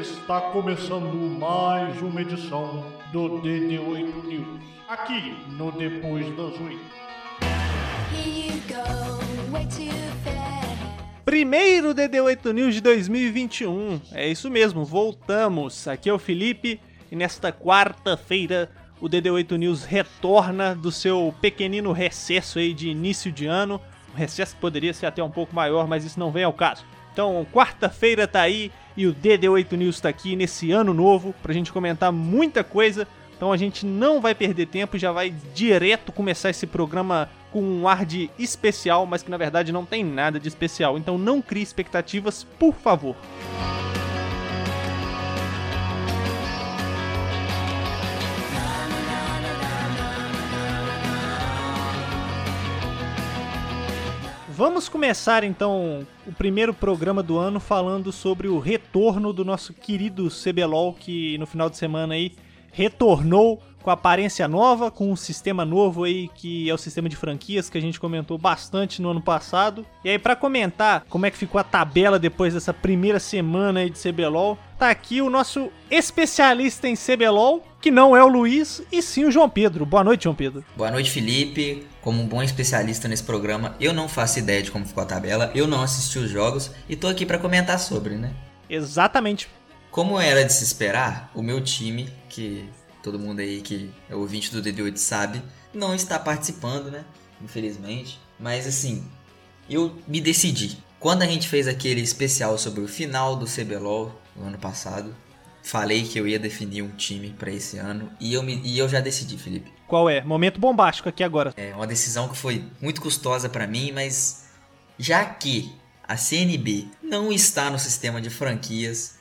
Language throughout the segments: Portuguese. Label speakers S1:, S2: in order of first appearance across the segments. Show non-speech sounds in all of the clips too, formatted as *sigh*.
S1: Está começando mais uma edição do DD8 News. Aqui no Depois das Oito.
S2: Primeiro DD8 News de 2021. É isso mesmo, voltamos. Aqui é o Felipe e nesta quarta-feira o DD8 News retorna do seu pequenino recesso aí de início de ano. Um recesso que poderia ser até um pouco maior, mas isso não vem ao caso. Então, quarta-feira tá aí e o DD8 News tá aqui nesse ano novo pra gente comentar muita coisa. Então a gente não vai perder tempo, já vai direto começar esse programa com um ar de especial, mas que na verdade não tem nada de especial. Então não crie expectativas, por favor. Vamos começar então o primeiro programa do ano falando sobre o retorno do nosso querido CBLOL que no final de semana aí retornou com aparência nova, com um sistema novo aí que é o sistema de franquias que a gente comentou bastante no ano passado. E aí para comentar como é que ficou a tabela depois dessa primeira semana aí de CBLOL, tá aqui o nosso especialista em CBLOL, que não é o Luiz, e sim o João Pedro. Boa noite, João Pedro.
S3: Boa noite, Felipe. Como um bom especialista nesse programa, eu não faço ideia de como ficou a tabela, eu não assisti os jogos e tô aqui para comentar sobre, né?
S2: Exatamente.
S3: Como era de se esperar, o meu time, que todo mundo aí que é ouvinte do DD8 sabe, não está participando, né? Infelizmente. Mas assim, eu me decidi. Quando a gente fez aquele especial sobre o final do CBLOL no ano passado, falei que eu ia definir um time para esse ano e eu, me, e eu já decidi, Felipe.
S2: Qual é? Momento bombástico aqui agora.
S3: É uma decisão que foi muito custosa para mim, mas já que a CNB não está no sistema de franquias,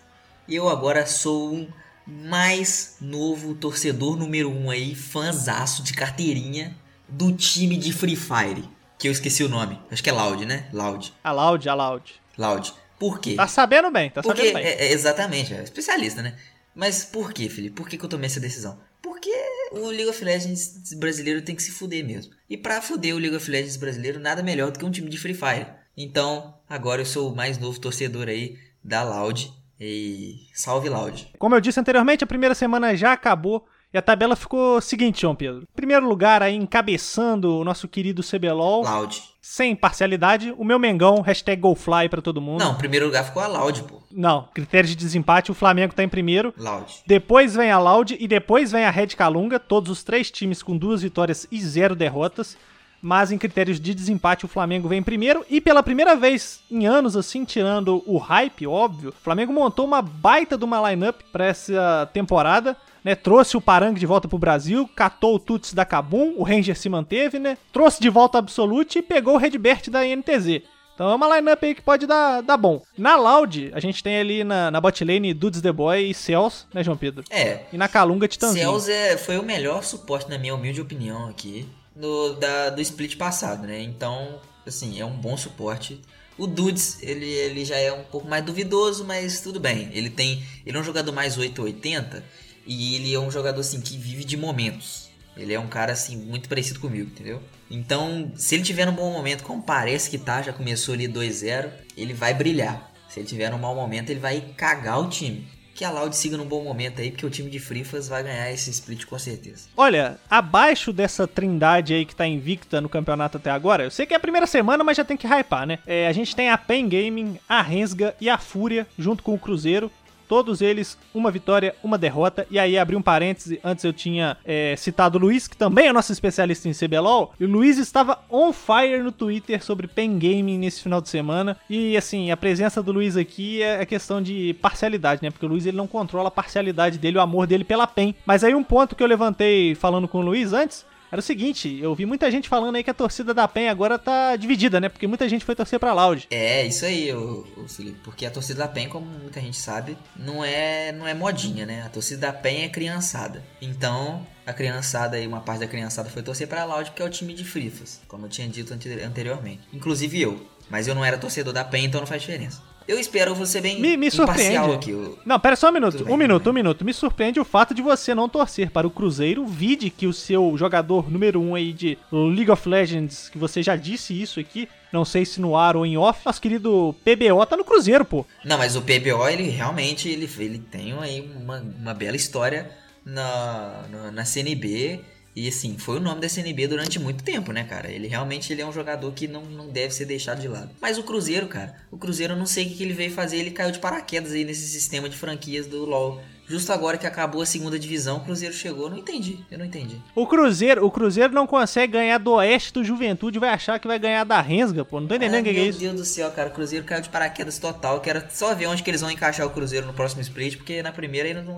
S3: eu agora sou um mais novo torcedor número um aí, fãzaço de carteirinha do time de Free Fire, que eu esqueci o nome. Acho que é Loud, né? Loud.
S2: A Loud, a Loud.
S3: Loud. Por quê?
S2: Tá sabendo bem, tá
S3: Porque,
S2: sabendo bem.
S3: é, é, exatamente, é especialista, né? Mas por quê, Felipe? Por que, que eu tomei essa decisão? Porque o League of Legends brasileiro tem que se fuder mesmo. E pra fuder o League of Legends brasileiro, nada melhor do que um time de Free Fire. Então, agora eu sou o mais novo torcedor aí da Loud. E salve Loud.
S2: Como eu disse anteriormente, a primeira semana já acabou e a tabela ficou seguinte, João Pedro. Primeiro lugar aí, encabeçando o nosso querido CBLOL,
S3: Loud.
S2: sem parcialidade, o meu Mengão, hashtag GoFly pra todo mundo.
S3: Não, primeiro lugar ficou a Loud, pô.
S2: Não, critério de desempate, o Flamengo tá em primeiro.
S3: Loud.
S2: Depois vem a Loud e depois vem a Red Calunga, todos os três times com duas vitórias e zero derrotas. Mas em critérios de desempate, o Flamengo vem em primeiro. E pela primeira vez em anos, assim, tirando o hype, óbvio, o Flamengo montou uma baita de uma lineup pra essa temporada. Né, trouxe o Parang de volta pro Brasil, catou o Tuts da Kabum, o Ranger se manteve, né? Trouxe de volta o Absolute e pegou o Redbert da INTZ. Então é uma lineup aí que pode dar, dar bom. Na Loud, a gente tem ali na, na bot lane Dudes The Boy e Cells, né, João Pedro?
S3: É,
S2: E na Calunga, Titãzinho.
S3: Cells é, foi o melhor suporte, na minha humilde opinião, aqui no, da, do split passado, né? Então, assim, é um bom suporte. O Dudes, ele, ele já é um pouco mais duvidoso, mas tudo bem. Ele tem. Ele é um jogador mais 880 e ele é um jogador assim que vive de momentos. Ele é um cara assim muito parecido comigo, entendeu? Então, se ele tiver num bom momento, como parece que tá, já começou ali 2-0, ele vai brilhar. Se ele tiver num mau momento, ele vai cagar o time. Que a Loud siga num bom momento aí, porque o time de Frifas vai ganhar esse split com certeza.
S2: Olha, abaixo dessa trindade aí que tá invicta no campeonato até agora, eu sei que é a primeira semana, mas já tem que hypar, né? É, a gente tem a Pen Gaming, a Rensga e a Fúria, junto com o Cruzeiro. Todos eles, uma vitória, uma derrota. E aí, abri um parêntese, antes eu tinha é, citado o Luiz, que também é nosso especialista em CBLOL. E o Luiz estava on fire no Twitter sobre Pen Gaming nesse final de semana. E assim, a presença do Luiz aqui é questão de parcialidade, né? Porque o Luiz ele não controla a parcialidade dele, o amor dele pela Pen. Mas aí um ponto que eu levantei falando com o Luiz antes era o seguinte, eu vi muita gente falando aí que a torcida da PEN agora tá dividida, né? Porque muita gente foi torcer pra Loud.
S3: É, isso aí, o, Felipe. Porque a torcida da PEN, como muita gente sabe, não é, não é modinha, né? A torcida da PEN é criançada. Então, a criançada aí, uma parte da criançada foi torcer pra Loud porque é o time de frifas, como eu tinha dito ante- anteriormente. Inclusive eu. Mas eu não era torcedor da PEN, então não faz diferença. Eu espero você bem
S2: Me, me surpreende.
S3: aqui.
S2: Não, pera só um minuto,
S3: bem,
S2: um minuto, um minuto. Me surpreende o fato de você não torcer para o Cruzeiro. Vide que o seu jogador número um aí de League of Legends, que você já disse isso aqui, não sei se no ar ou em off. Nosso querido PBO tá no Cruzeiro, pô.
S3: Não, mas o PBO, ele realmente ele, ele tem aí uma, uma bela história na, na, na CNB. E assim, foi o nome da CNB durante muito tempo, né, cara? Ele realmente ele é um jogador que não, não deve ser deixado de lado. Mas o Cruzeiro, cara, o Cruzeiro eu não sei o que, que ele veio fazer, ele caiu de paraquedas aí nesse sistema de franquias do LoL. Justo agora que acabou a segunda divisão, o Cruzeiro chegou. Não entendi, eu não entendi.
S2: O Cruzeiro, o Cruzeiro não consegue ganhar do Oeste do Juventude, vai achar que vai ganhar da Rensga, pô. Não tô entendendo o
S3: Ah,
S2: que, é
S3: meu
S2: isso.
S3: Deus do céu, cara, o Cruzeiro caiu de paraquedas total. Eu quero só ver onde que eles vão encaixar o Cruzeiro no próximo split, porque na primeira eles não,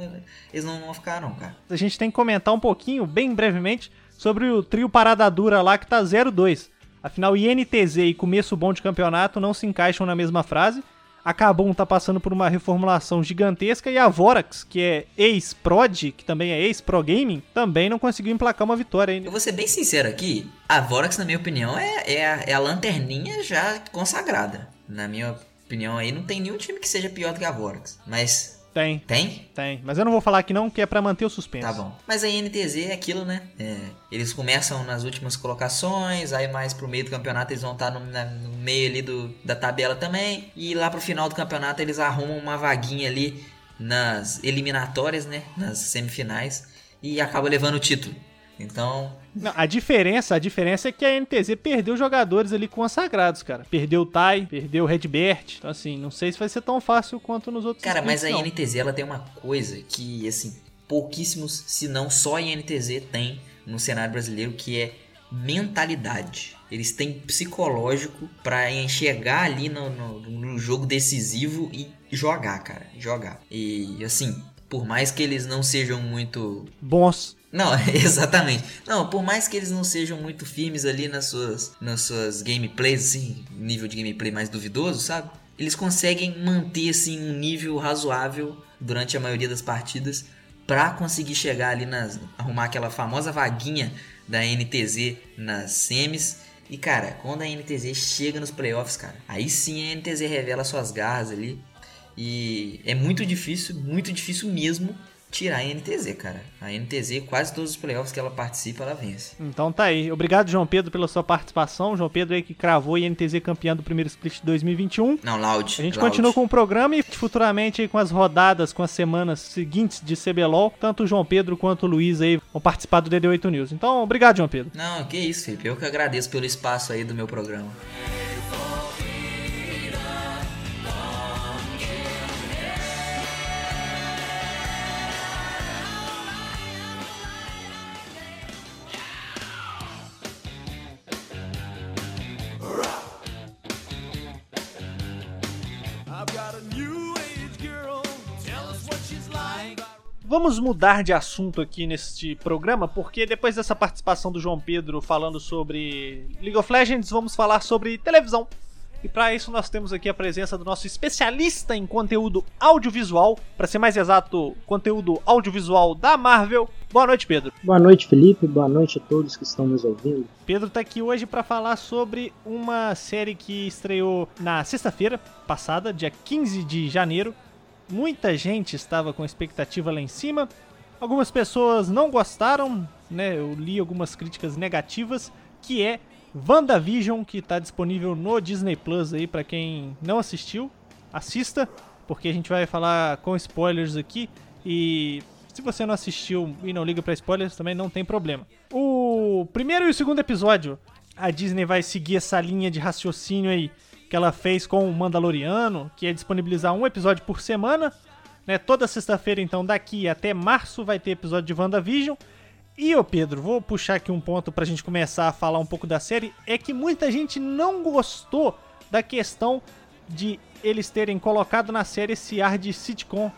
S3: eles não vão ficar, não, cara.
S2: A gente tem que comentar um pouquinho, bem brevemente, sobre o trio Parada Dura lá que tá 0-2. Afinal, INTZ e começo bom de campeonato não se encaixam na mesma frase. A Kabum tá passando por uma reformulação gigantesca e a Vorax, que é ex-Prod, que também é ex-Pro Gaming, também não conseguiu emplacar uma vitória
S3: Eu
S2: ainda.
S3: vou ser bem sincero aqui, a Vorax, na minha opinião, é, é, a, é a lanterninha já consagrada. Na minha opinião aí, não tem nenhum time que seja pior do que a Vorax. Mas
S2: Tem,
S3: tem?
S2: tem. Mas eu não vou falar aqui não, que é pra manter o suspense.
S3: Tá bom. Mas a INTZ é aquilo, né? É, eles começam nas últimas colocações, aí mais pro meio do campeonato eles vão estar no, na- no meio ali do, da tabela também. E lá pro final do campeonato eles arrumam uma vaguinha ali nas eliminatórias, né? Nas semifinais. E acabam levando o título. Então,
S2: Não, a diferença, a diferença é que a NTZ perdeu jogadores ali consagrados, cara. Perdeu o Tai, perdeu o Redbert. Então, assim, não sei se vai ser tão fácil quanto nos outros
S3: Cara, mas a
S2: não.
S3: INTZ ela tem uma coisa que, assim, pouquíssimos, se não só a INTZ tem no cenário brasileiro, que é mentalidade. Eles têm psicológico pra enxergar ali no, no- no jogo decisivo e jogar, cara. Jogar. E, assim, por mais que eles não sejam muito
S2: Bons.
S3: não, *laughs* exatamente. Não, por mais que eles não sejam muito firmes ali nas suas, nas suas gameplays, assim, nível de gameplay mais duvidoso, sabe? Eles conseguem manter, assim, um nível razoável durante a maioria das partidas pra conseguir chegar ali nas... arrumar aquela famosa vaguinha da NTZ nas semis. E, cara, quando a NTZ chega nos playoffs, cara, aí sim a NTZ revela suas garras ali. E é muito difícil, muito difícil mesmo tirar a NTZ, cara. A NTZ, quase todos os playoffs que ela participa, ela vence.
S2: Então tá aí. Obrigado, João Pedro, pela sua participação. João Pedro aí que cravou a INTZ campeã do primeiro split de 2021.
S3: Não, Loud.
S2: A gente
S3: Loud.
S2: continua com o programa e futuramente aí com as rodadas, com as semanas seguintes de CBLOL, tanto o João Pedro quanto o Luiz aí vão participar do DD8 News. Então, obrigado, João Pedro.
S3: Não, que isso, Felipe. Eu que agradeço pelo espaço aí do meu programa.
S2: Vamos mudar de assunto aqui neste programa, porque depois dessa participação do João Pedro falando sobre League of Legends, vamos falar sobre televisão. E para isso nós temos aqui a presença do nosso especialista em conteúdo audiovisual, para ser mais exato, conteúdo audiovisual da Marvel. Boa noite, Pedro.
S4: Boa noite, Felipe. Boa noite a todos que estão nos ouvindo.
S2: Pedro tá aqui hoje para falar sobre uma série que estreou na sexta-feira passada, dia 15 de janeiro. Muita gente estava com expectativa lá em cima. Algumas pessoas não gostaram, né? Eu li algumas críticas negativas, que é WandaVision, que tá disponível no Disney Plus aí para quem não assistiu. Assista, porque a gente vai falar com spoilers aqui e se você não assistiu e não liga pra spoilers, também não tem problema. O primeiro e o segundo episódio, a Disney vai seguir essa linha de raciocínio aí que ela fez com o Mandaloriano, que é disponibilizar um episódio por semana. Né? Toda sexta-feira, então, daqui até março, vai ter episódio de WandaVision. E, ô Pedro, vou puxar aqui um ponto pra gente começar a falar um pouco da série. É que muita gente não gostou da questão de eles terem colocado na série esse ar de sitcom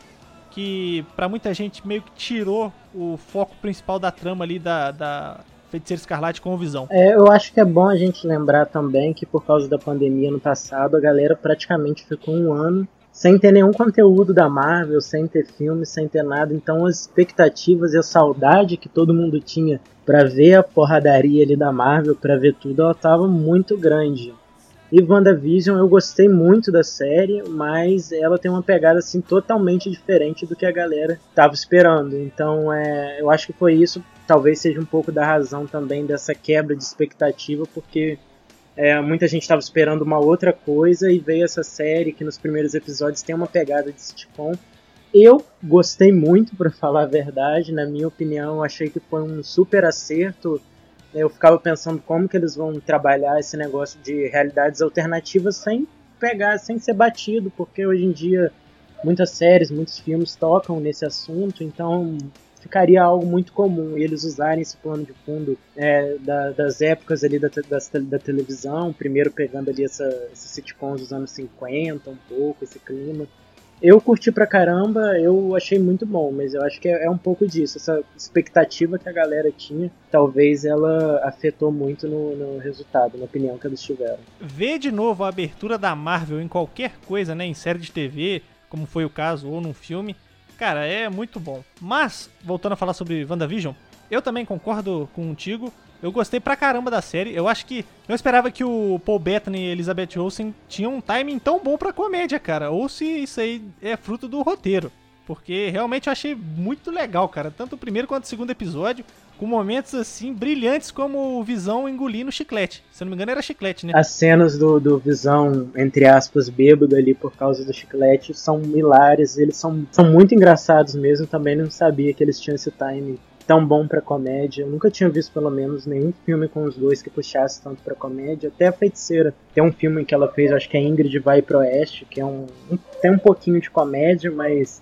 S2: que pra muita gente meio que tirou o foco principal da trama ali da, da Feiticeira Escarlate com Visão.
S4: É, eu acho que é bom a gente lembrar também que por causa da pandemia no passado, a galera praticamente ficou um ano sem ter nenhum conteúdo da Marvel, sem ter filme, sem ter nada. Então as expectativas e a saudade que todo mundo tinha pra ver a porradaria ali da Marvel, pra ver tudo, ela tava muito grande. E WandaVision eu gostei muito da série, mas ela tem uma pegada assim totalmente diferente do que a galera tava esperando. Então é, eu acho que foi isso, talvez seja um pouco da razão também dessa quebra de expectativa, porque É, muita gente estava esperando uma outra coisa e veio essa série que nos primeiros episódios tem uma pegada de sitcom. Eu gostei muito, para *laughs* falar a verdade. Na minha opinião, achei que foi um super acerto. Eu ficava pensando como que eles vão trabalhar esse negócio de realidades alternativas sem pegar, sem ser batido, porque hoje em dia muitas séries, muitos filmes tocam nesse assunto, então ficaria algo muito comum e eles usarem esse plano de fundo é, da, das épocas ali da, da, da, televisão, primeiro pegando ali essa, esses sitcoms dos anos 50, um pouco, esse clima. Eu curti pra caramba, eu achei muito bom, mas eu acho que é, é, um pouco disso. Essa expectativa que a galera tinha, talvez ela afetou muito no, no, resultado, na opinião que eles tiveram.
S2: Ver de novo a abertura da Marvel em qualquer coisa, né, em série de TV, como foi o caso, ou num filme, cara, é muito bom. Mas, voltando a falar sobre WandaVision, eu também concordo contigo. Eu gostei pra caramba da série. Eu acho que. Eu esperava que o Paul Bettany e Elizabeth Olsen tinham um timing tão bom pra comédia, cara. Ou se isso aí é fruto do roteiro. Porque realmente eu achei muito legal, cara. Tanto o primeiro quanto o segundo episódio. Com momentos assim brilhantes como o Visão engolindo chiclete. Se eu não me engano, era chiclete, né?
S4: As cenas do, do Visão, entre aspas, bêbado ali por causa do chiclete são hilárias. Eles são, são muito engraçados mesmo. Também não sabia que eles tinham esse timing tão bom para comédia. Eu nunca tinha visto pelo menos nenhum filme com os dois que puxasse tanto para comédia. Até a Feiticeira tem um filme que ela fez, acho que é Ingrid vai pro Oeste, que é um, um tem um pouquinho de comédia, mas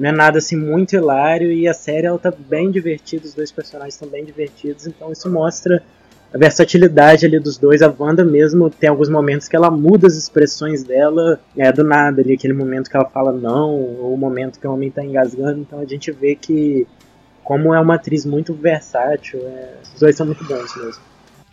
S4: não é nada assim muito hilário e a série ela tá bem divertida, os dois personagens estão bem divertidos, então isso mostra a versatilidade ali dos dois. A Wanda mesmo tem alguns momentos que ela muda as expressões dela é, do nada ali, aquele momento que ela fala não, ou o momento que o homem tá engasgando, então a gente vê que como é uma atriz muito versátil, é, os dois são muito bons mesmo.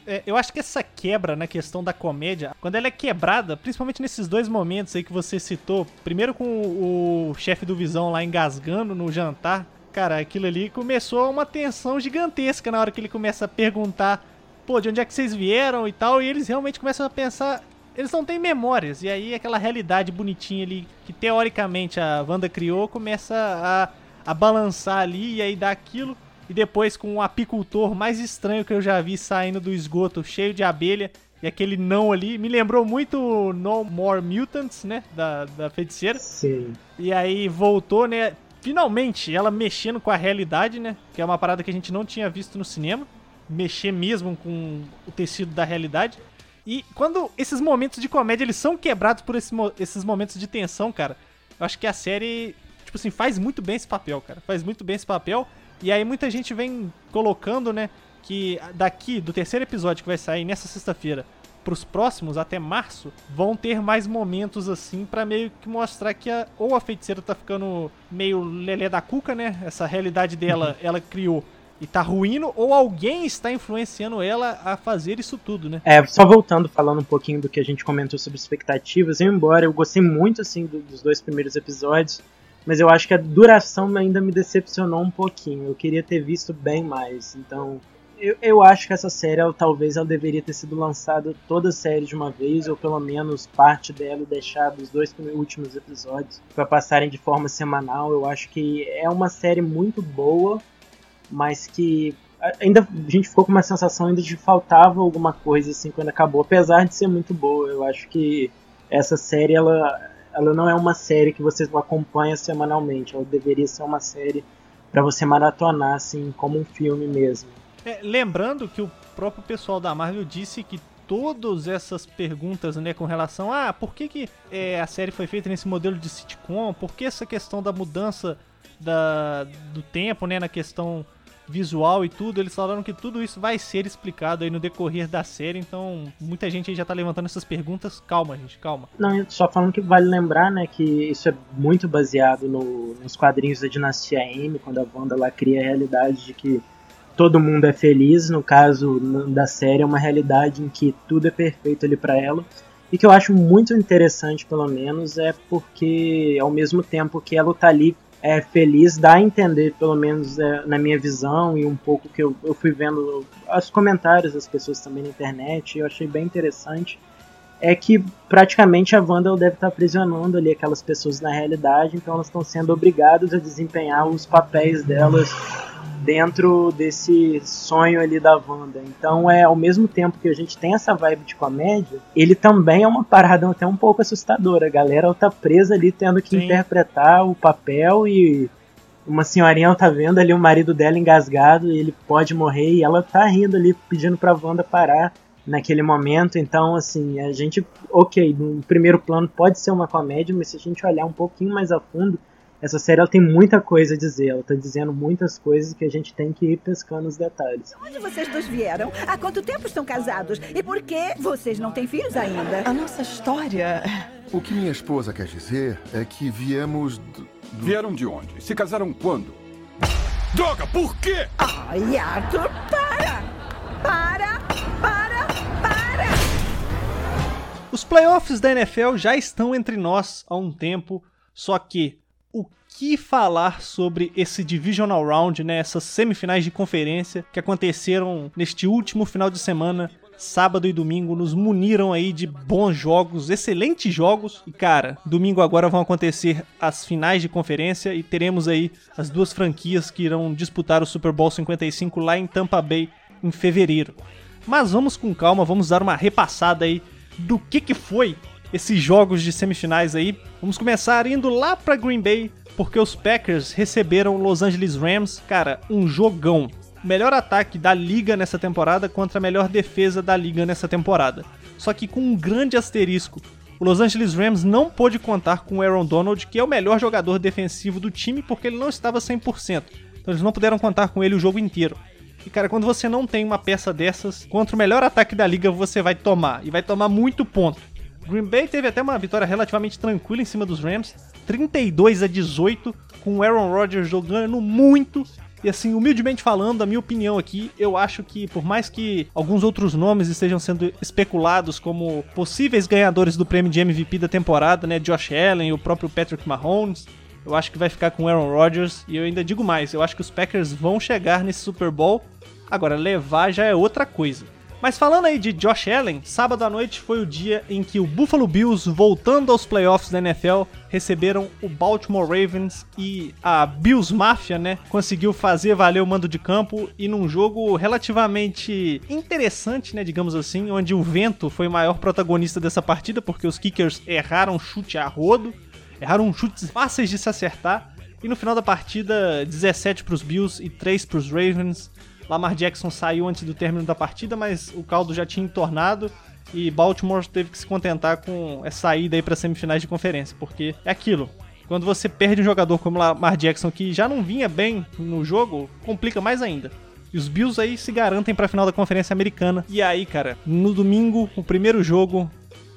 S2: É, eu acho que essa quebra na questão da comédia, quando ela é quebrada, principalmente nesses dois momentos aí que você citou, primeiro com o, o chefe do Visão lá engasgando no jantar, cara, aquilo ali começou uma tensão gigantesca na hora que ele começa a perguntar, pô, de onde é que vocês vieram e tal, e eles realmente começam a pensar, eles não têm memórias, e aí aquela realidade bonitinha ali que teoricamente a Wanda criou começa a a balançar ali e aí dá aquilo. E depois com um apicultor mais estranho que eu já vi saindo do esgoto, cheio de abelha. E aquele não ali, me lembrou muito No More Mutants, né? Da, da feiticeira.
S4: Sim.
S2: E aí voltou, né? Finalmente, ela mexendo com a realidade, né? Que é uma parada que a gente não tinha visto no cinema. Mexer mesmo com o tecido da realidade. E quando esses momentos de comédia eles são quebrados por esse, esses momentos de tensão, cara, eu acho que a série tipo assim, faz muito bem esse papel, cara. Faz muito bem esse papel. E aí muita gente vem colocando, né, que daqui, do terceiro episódio que vai sair nessa sexta-feira, pros próximos, até março, vão ter mais momentos assim para meio que mostrar que a, ou a feiticeira tá ficando meio lelé da cuca, né? Essa realidade dela, *laughs* ela criou e tá ruindo, ou alguém está influenciando ela a fazer isso tudo, né?
S4: É, só voltando, falando um pouquinho do que a gente comentou sobre expectativas, embora eu gostei muito, assim, do, dos dois primeiros episódios, mas eu acho que a duração ainda me decepcionou um pouquinho. Eu queria ter visto bem mais. Então, eu, eu acho que essa série, ela, talvez ela deveria ter sido lançada toda a série de uma vez, ou pelo menos parte dela deixada os dois últimos episódios para passarem de forma semanal. Eu acho que é uma série muito boa, mas que ainda a gente ficou com uma sensação ainda de faltava alguma coisa assim quando acabou, apesar de ser muito boa. Eu acho que essa série ela ela não é uma série que você acompanha semanalmente. Ela deveria ser uma série para você maratonar, assim, como um filme mesmo.
S2: É, lembrando que o próprio pessoal da Marvel disse que todas essas perguntas, né, com relação a ah, por que, que é, a série foi feita nesse modelo de sitcom, por que essa questão da mudança da, do tempo, né, na questão visual e tudo, eles falaram que tudo isso vai ser explicado aí no decorrer da série, então muita gente aí já tá levantando essas perguntas. Calma, gente, calma.
S4: Não, só falando que vale lembrar, né, que isso é muito baseado no, nos quadrinhos da Dinastia M, quando a Wanda lá cria a realidade de que todo mundo é feliz, no caso da série é uma realidade em que tudo é perfeito ali para ela. E que eu acho muito interessante, pelo menos, é porque ao mesmo tempo que ela tá ali é, feliz, dá a entender, pelo menos é, na minha visão e um pouco que eu, eu fui vendo os comentários das pessoas também na internet, eu achei bem interessante, é que praticamente a Wanda deve estar aprisionando ali aquelas pessoas na realidade, então elas estão sendo obrigadas a desempenhar os papéis delas dentro desse sonho ali da Wanda. Então é ao mesmo tempo que a gente tem essa vibe de comédia, ele também é uma parada até um pouco assustadora. A galera tá presa ali tendo que
S2: Sim.
S4: interpretar o papel e uma senhorinha tá vendo ali o marido dela engasgado e ele pode morrer e ela tá rindo ali pedindo pra Wanda parar naquele momento. Então, assim, a gente, ok, no primeiro plano pode ser uma comédia, mas se a gente olhar um pouquinho mais a fundo, essa série ela tem muita coisa a dizer. Ela tá dizendo muitas coisas que a gente tem que ir pescando os detalhes.
S5: Onde vocês dois vieram? Há quanto tempo estão casados? E por que vocês não têm filhos ainda?
S6: A nossa história.
S7: O que minha esposa quer dizer é que viemos. do-
S8: Vieram de onde? Se casaram quando? Droga, por quê?
S5: Ai, Arthur, para! Para! Para! Para!
S2: Os playoffs da NFL já estão entre nós há um tempo, só que que falar sobre esse Divisional Round, né, essas semifinais de conferência que aconteceram neste último final de semana, sábado e domingo, nos muniram aí de bons jogos, excelentes jogos. E cara, domingo agora vão acontecer as finais de conferência e teremos aí as duas franquias que irão disputar o Super Bowl 55 lá em Tampa Bay em fevereiro. Mas vamos com calma, vamos dar uma repassada aí do que que foi esses jogos de semifinais aí. Vamos começar indo lá pra Green Bay, porque os Packers receberam Los Angeles Rams, cara, um jogão. Melhor ataque da liga nessa temporada contra a melhor defesa da liga nessa temporada. Só que com um grande asterisco. O Los Angeles Rams não pôde contar com o Aaron Donald, que é o melhor jogador defensivo do time, porque ele não estava 100%. Então eles não puderam contar com ele o jogo inteiro. E cara, quando você não tem uma peça dessas, contra o melhor ataque da liga você vai tomar. E vai tomar muito ponto. Green Bay teve até uma vitória relativamente tranquila em cima dos Rams, 32 a 18, com o Aaron Rodgers jogando muito. E assim, humildemente falando, a minha opinião aqui, eu acho que por mais que alguns outros nomes estejam sendo especulados como possíveis ganhadores do prêmio de MVP da temporada, né, Josh Allen e o próprio Patrick Mahomes, eu acho que vai ficar com Aaron Rodgers e eu ainda digo mais, eu acho que os Packers vão chegar nesse Super Bowl. Agora, levar já é outra coisa. Mas falando aí de Josh Allen, sábado à noite foi o dia em que o Buffalo Bills, voltando aos playoffs da NFL, receberam o Baltimore Ravens e a Bills Mafia, né, conseguiu fazer valer o mando de campo e num jogo relativamente interessante, né, digamos assim, onde o vento foi o maior protagonista dessa partida, porque os kickers erraram chute a rodo, erraram chutes fáceis de se acertar, e no final da partida, 17 para os Bills e 3 para os Ravens. Lamar Jackson saiu antes do término da partida, mas o caldo já tinha entornado e Baltimore teve que se contentar com essa saída aí para semifinais de conferência, porque é aquilo. Quando você perde um jogador como Lamar Jackson que já não vinha bem no jogo, complica mais ainda. E os Bills aí se garantem para a final da Conferência Americana. E aí, cara, no domingo, o primeiro jogo,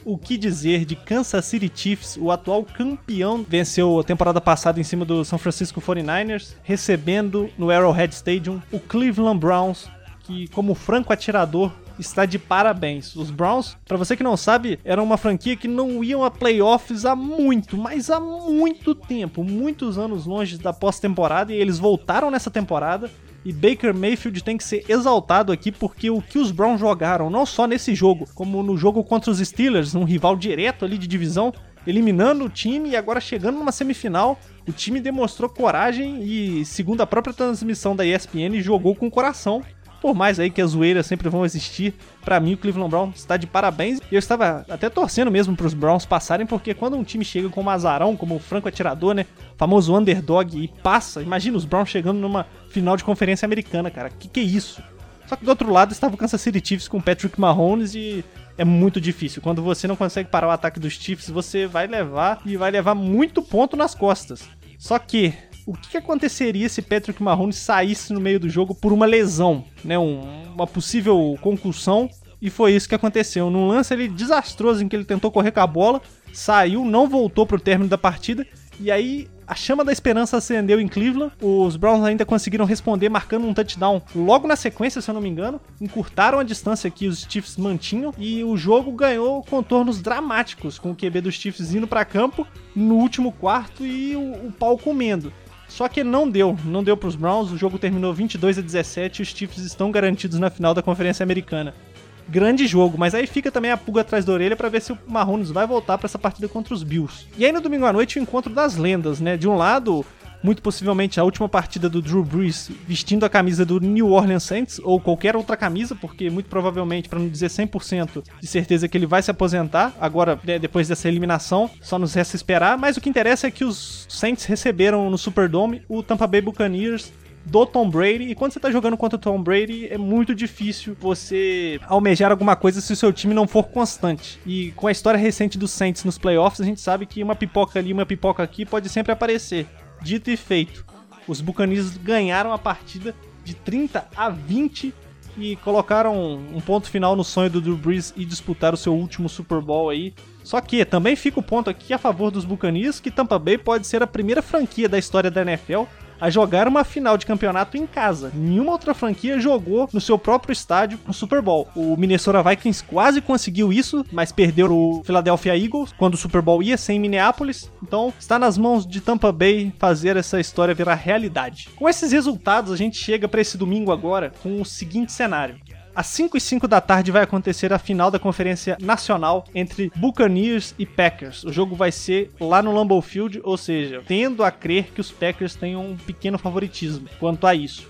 S2: o que dizer de Kansas City Chiefs, o atual campeão, venceu a temporada passada em cima do São Francisco 49ers, recebendo no Arrowhead Stadium o Cleveland Browns, que como franco atirador está de parabéns. Os Browns, para você que não sabe, era uma franquia que não iam a playoffs há muito, mas há muito tempo, muitos anos longe da pós-temporada e eles voltaram nessa temporada. E Baker Mayfield tem que ser exaltado aqui porque o que os Browns jogaram, não só nesse jogo, como no jogo contra os Steelers, um rival direto ali de divisão, eliminando o time e agora chegando numa semifinal, o time demonstrou coragem e, segundo a própria transmissão da ESPN, jogou com coração. Por mais aí que as zoeiras sempre vão existir, pra mim o Cleveland Browns está de parabéns. E eu estava até torcendo mesmo pros Browns passarem, porque quando um time chega como azarão, como o franco atirador, né, famoso underdog e passa, imagina os Browns chegando numa final de conferência americana, cara. Que que é isso? Só que do outro lado estava o Kansas City Chiefs com Patrick Mahomes e é muito difícil. Quando você não consegue parar o ataque dos Chiefs, você vai levar e vai levar muito ponto nas costas. Só que o que aconteceria se Patrick Mahomes saísse no meio do jogo por uma lesão, né, um- uma possível concussão? E foi isso que aconteceu. Num lance ali desastroso em que ele tentou correr com a bola, saiu, não voltou pro término da partida e aí a chama da esperança acendeu em Cleveland. Os Browns ainda conseguiram responder marcando um touchdown logo na sequência, se eu não me engano. Encurtaram a distância que os Chiefs mantinham e o jogo ganhou contornos dramáticos, com o QB dos Chiefs indo para campo no último quarto e o, o pau comendo. Só que não deu, não deu pros Browns. O jogo terminou 22 a 17 e os Chiefs estão garantidos na final da Conferência Americana grande jogo, mas aí fica também a pulga atrás da orelha pra ver se o Mahomes vai voltar pra essa partida contra os Bills. E aí no domingo à noite o encontro das lendas, né? De um lado, muito possivelmente a última partida do Drew Brees vestindo a camisa do New Orleans Saints ou qualquer outra camisa, porque muito provavelmente, para não dizer 100% de certeza que ele vai se aposentar agora né, depois dessa eliminação, só nos resta esperar, mas o que interessa é que os Saints receberam no Superdome o Tampa Bay Buccaneers do Tom Brady. E quando você tá jogando contra o Tom Brady, é muito difícil você almejar alguma coisa se o seu time não for constante. E com a história recente dos Saints nos playoffs, a gente sabe que uma pipoca ali, uma pipoca aqui pode sempre aparecer. Dito e feito. Os Buccaneers ganharam a partida de 30 a 20 e colocaram um ponto final no sonho do Drew Brees e disputar o seu último Super Bowl aí. Só que também fica o ponto aqui a favor dos Buccaneers que Tampa Bay pode ser a primeira franquia da história da NFL a jogar uma final de campeonato em casa. Nenhuma outra franquia jogou no seu próprio estádio no Super Bowl. O Minnesota Vikings quase conseguiu isso, mas perdeu o Philadelphia Eagles quando o Super Bowl ia ser em Minneapolis. Então está nas mãos de Tampa Bay fazer essa história virar realidade. Com esses resultados, a gente chega para esse domingo agora com o seguinte cenário. Às 5 e 5 da tarde vai acontecer a final da Conferência Nacional entre Buccaneers e Packers. O jogo vai ser lá no Lambeau Field, ou seja, tendo a crer que os Packers tenham um pequeno favoritismo quanto a isso.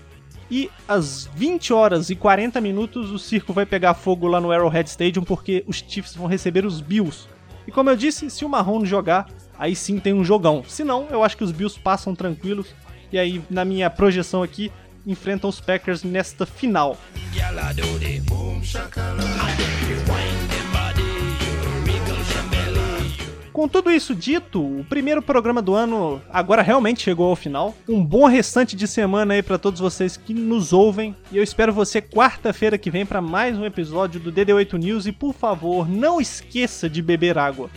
S2: E às 20 horas e 40 minutos o circo vai pegar fogo lá no Arrowhead Stadium porque os Chiefs vão receber os Bills. E como eu disse, se o Marrone jogar, aí sim tem um jogão. Se não, eu acho que os Bills passam tranquilos. E aí, na minha projeção aqui, enfrentam os Packers nesta final. Com tudo isso dito, o primeiro programa do ano agora realmente chegou ao final. Um bom restante de semana aí para todos vocês que nos ouvem. E eu espero você quarta-feira que vem para mais um episódio do DD8 News. E por favor, não esqueça de beber água.